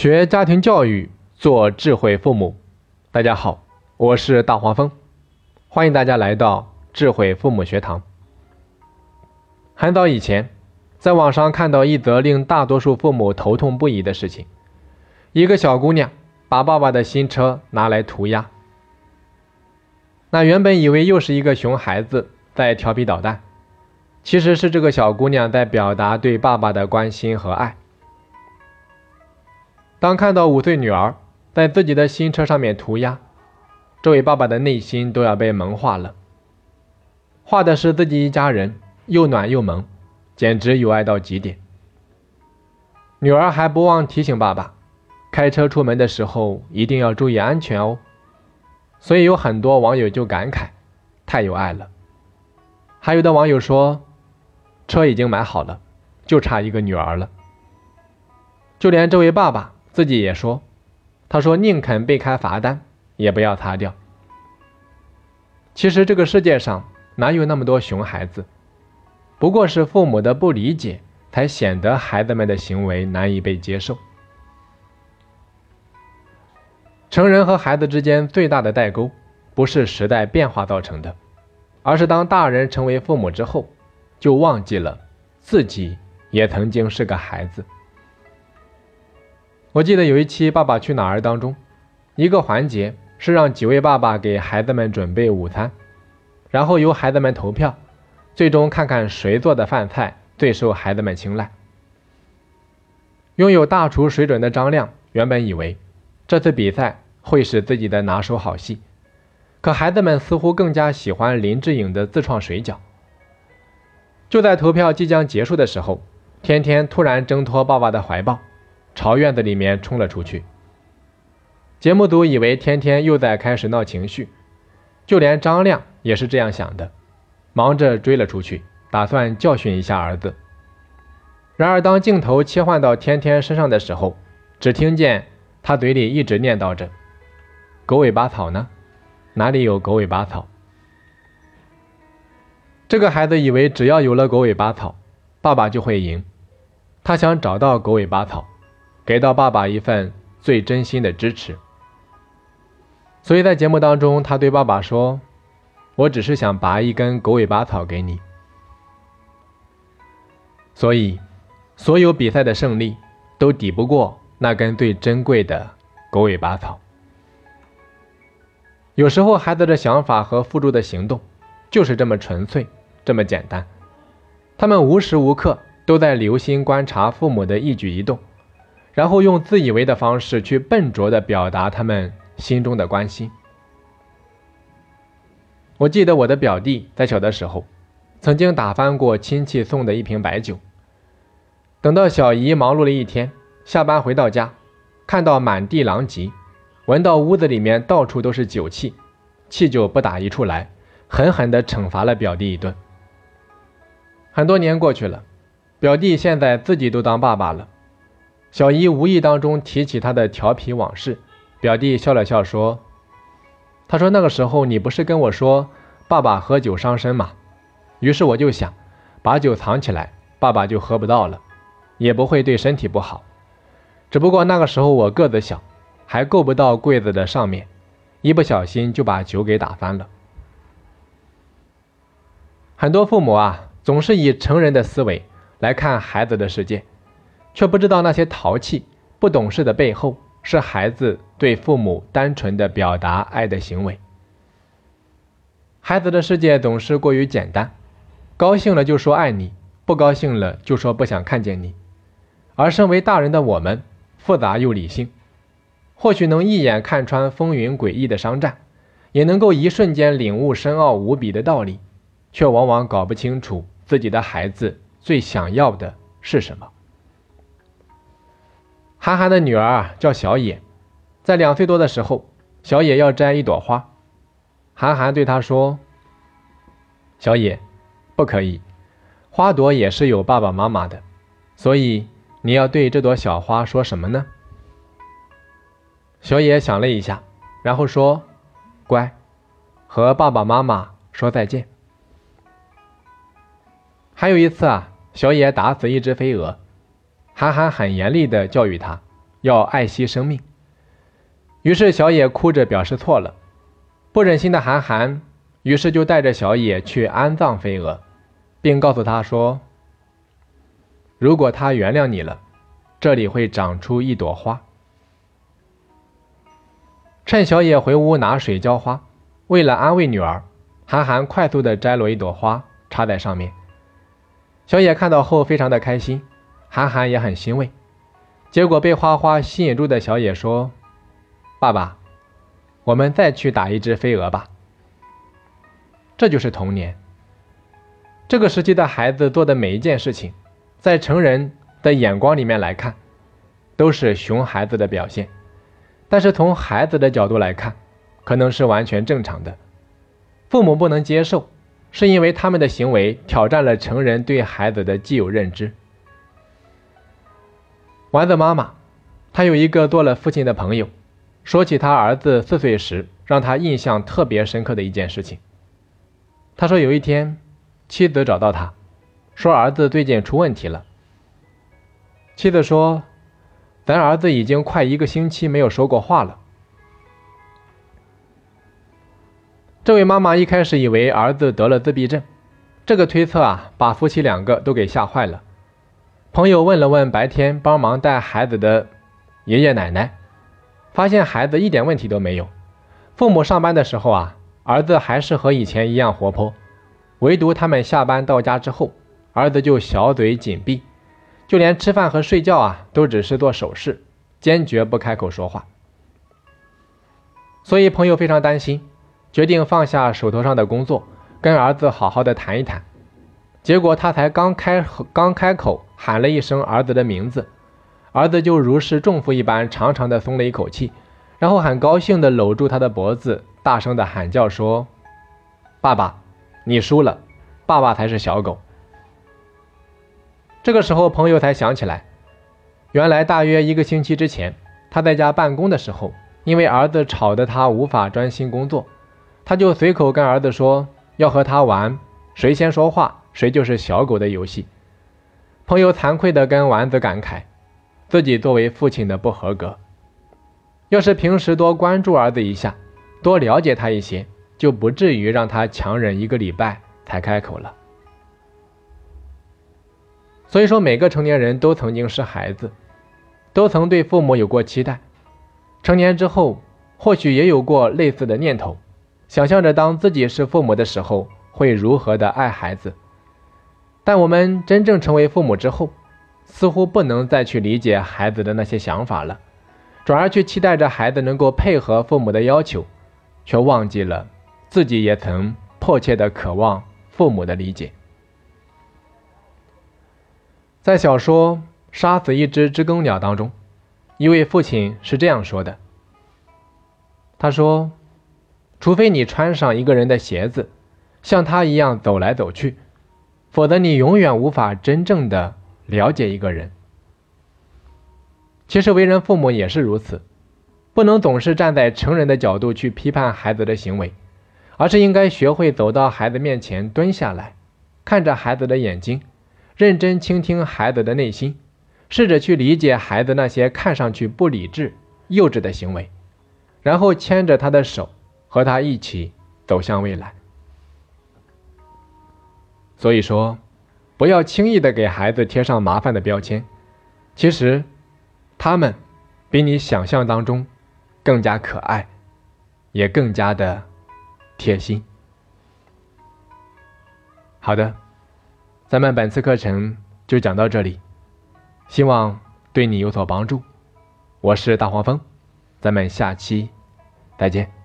学家庭教育，做智慧父母。大家好，我是大黄蜂，欢迎大家来到智慧父母学堂。很早以前，在网上看到一则令大多数父母头痛不已的事情：一个小姑娘把爸爸的新车拿来涂鸦。那原本以为又是一个熊孩子在调皮捣蛋，其实是这个小姑娘在表达对爸爸的关心和爱。当看到五岁女儿在自己的新车上面涂鸦，这位爸爸的内心都要被萌化了。画的是自己一家人，又暖又萌，简直有爱到极点。女儿还不忘提醒爸爸，开车出门的时候一定要注意安全哦。所以有很多网友就感慨，太有爱了。还有的网友说，车已经买好了，就差一个女儿了。就连这位爸爸。自己也说，他说宁肯被开罚单，也不要擦掉。其实这个世界上哪有那么多熊孩子？不过是父母的不理解，才显得孩子们的行为难以被接受。成人和孩子之间最大的代沟，不是时代变化造成的，而是当大人成为父母之后，就忘记了自己也曾经是个孩子。我记得有一期《爸爸去哪儿》当中，一个环节是让几位爸爸给孩子们准备午餐，然后由孩子们投票，最终看看谁做的饭菜最受孩子们青睐。拥有大厨水准的张亮原本以为这次比赛会是自己的拿手好戏，可孩子们似乎更加喜欢林志颖的自创水饺。就在投票即将结束的时候，天天突然挣脱爸爸的怀抱。朝院子里面冲了出去。节目组以为天天又在开始闹情绪，就连张亮也是这样想的，忙着追了出去，打算教训一下儿子。然而，当镜头切换到天天身上的时候，只听见他嘴里一直念叨着：“狗尾巴草呢？哪里有狗尾巴草？”这个孩子以为只要有了狗尾巴草，爸爸就会赢，他想找到狗尾巴草。给到爸爸一份最真心的支持，所以在节目当中，他对爸爸说：“我只是想拔一根狗尾巴草给你。”所以，所有比赛的胜利都抵不过那根最珍贵的狗尾巴草。有时候，孩子的想法和付诸的行动就是这么纯粹，这么简单。他们无时无刻都在留心观察父母的一举一动。然后用自以为的方式去笨拙地表达他们心中的关心。我记得我的表弟在小的时候，曾经打翻过亲戚送的一瓶白酒。等到小姨忙碌了一天，下班回到家，看到满地狼藉，闻到屋子里面到处都是酒气，气就不打一处来，狠狠地惩罚了表弟一顿。很多年过去了，表弟现在自己都当爸爸了。小姨无意当中提起他的调皮往事，表弟笑了笑说：“他说那个时候你不是跟我说爸爸喝酒伤身吗？于是我就想把酒藏起来，爸爸就喝不到了，也不会对身体不好。只不过那个时候我个子小，还够不到柜子的上面，一不小心就把酒给打翻了。很多父母啊，总是以成人的思维来看孩子的世界。”却不知道那些淘气、不懂事的背后，是孩子对父母单纯的表达爱的行为。孩子的世界总是过于简单，高兴了就说爱你，不高兴了就说不想看见你。而身为大人的我们，复杂又理性，或许能一眼看穿风云诡异的商战，也能够一瞬间领悟深奥无比的道理，却往往搞不清楚自己的孩子最想要的是什么。韩寒的女儿叫小野，在两岁多的时候，小野要摘一朵花，韩寒对她说：“小野，不可以，花朵也是有爸爸妈妈的，所以你要对这朵小花说什么呢？”小野想了一下，然后说：“乖，和爸爸妈妈说再见。”还有一次啊，小野打死一只飞蛾。韩寒很严厉地教育他，要爱惜生命。于是小野哭着表示错了。不忍心的韩寒，于是就带着小野去安葬飞蛾，并告诉他说：“如果他原谅你了，这里会长出一朵花。”趁小野回屋拿水浇花，为了安慰女儿，韩寒快速的摘落一朵花插在上面。小野看到后非常的开心，韩寒也很欣慰。结果被花花吸引住的小野说：“爸爸，我们再去打一只飞蛾吧。”这就是童年。这个时期的孩子做的每一件事情，在成人的眼光里面来看，都是熊孩子的表现，但是从孩子的角度来看，可能是完全正常的。父母不能接受。是因为他们的行为挑战了成人对孩子的既有认知。丸子妈妈，她有一个做了父亲的朋友，说起他儿子四岁时让他印象特别深刻的一件事情。他说有一天，妻子找到他，说儿子最近出问题了。妻子说：“咱儿子已经快一个星期没有说过话了。”这位妈妈一开始以为儿子得了自闭症，这个推测啊，把夫妻两个都给吓坏了。朋友问了问白天帮忙带孩子的爷爷奶奶，发现孩子一点问题都没有。父母上班的时候啊，儿子还是和以前一样活泼，唯独他们下班到家之后，儿子就小嘴紧闭，就连吃饭和睡觉啊，都只是做手势，坚决不开口说话。所以朋友非常担心。决定放下手头上的工作，跟儿子好好的谈一谈。结果他才刚开刚开口喊了一声儿子的名字，儿子就如释重负一般，长长的松了一口气，然后很高兴的搂住他的脖子，大声的喊叫说：“爸爸，你输了，爸爸才是小狗。”这个时候，朋友才想起来，原来大约一个星期之前，他在家办公的时候，因为儿子吵得他无法专心工作。他就随口跟儿子说要和他玩谁先说话谁就是小狗的游戏。朋友惭愧地跟丸子感慨，自己作为父亲的不合格。要是平时多关注儿子一下，多了解他一些，就不至于让他强忍一个礼拜才开口了。所以说，每个成年人都曾经是孩子，都曾对父母有过期待，成年之后或许也有过类似的念头。想象着当自己是父母的时候会如何的爱孩子，但我们真正成为父母之后，似乎不能再去理解孩子的那些想法了，转而去期待着孩子能够配合父母的要求，却忘记了自己也曾迫切的渴望父母的理解。在小说《杀死一只知更鸟》当中，一位父亲是这样说的：“他说。”除非你穿上一个人的鞋子，像他一样走来走去，否则你永远无法真正的了解一个人。其实为人父母也是如此，不能总是站在成人的角度去批判孩子的行为，而是应该学会走到孩子面前蹲下来，看着孩子的眼睛，认真倾听孩子的内心，试着去理解孩子那些看上去不理智、幼稚的行为，然后牵着他的手。和他一起走向未来。所以说，不要轻易的给孩子贴上麻烦的标签。其实，他们比你想象当中更加可爱，也更加的贴心。好的，咱们本次课程就讲到这里，希望对你有所帮助。我是大黄蜂，咱们下期再见。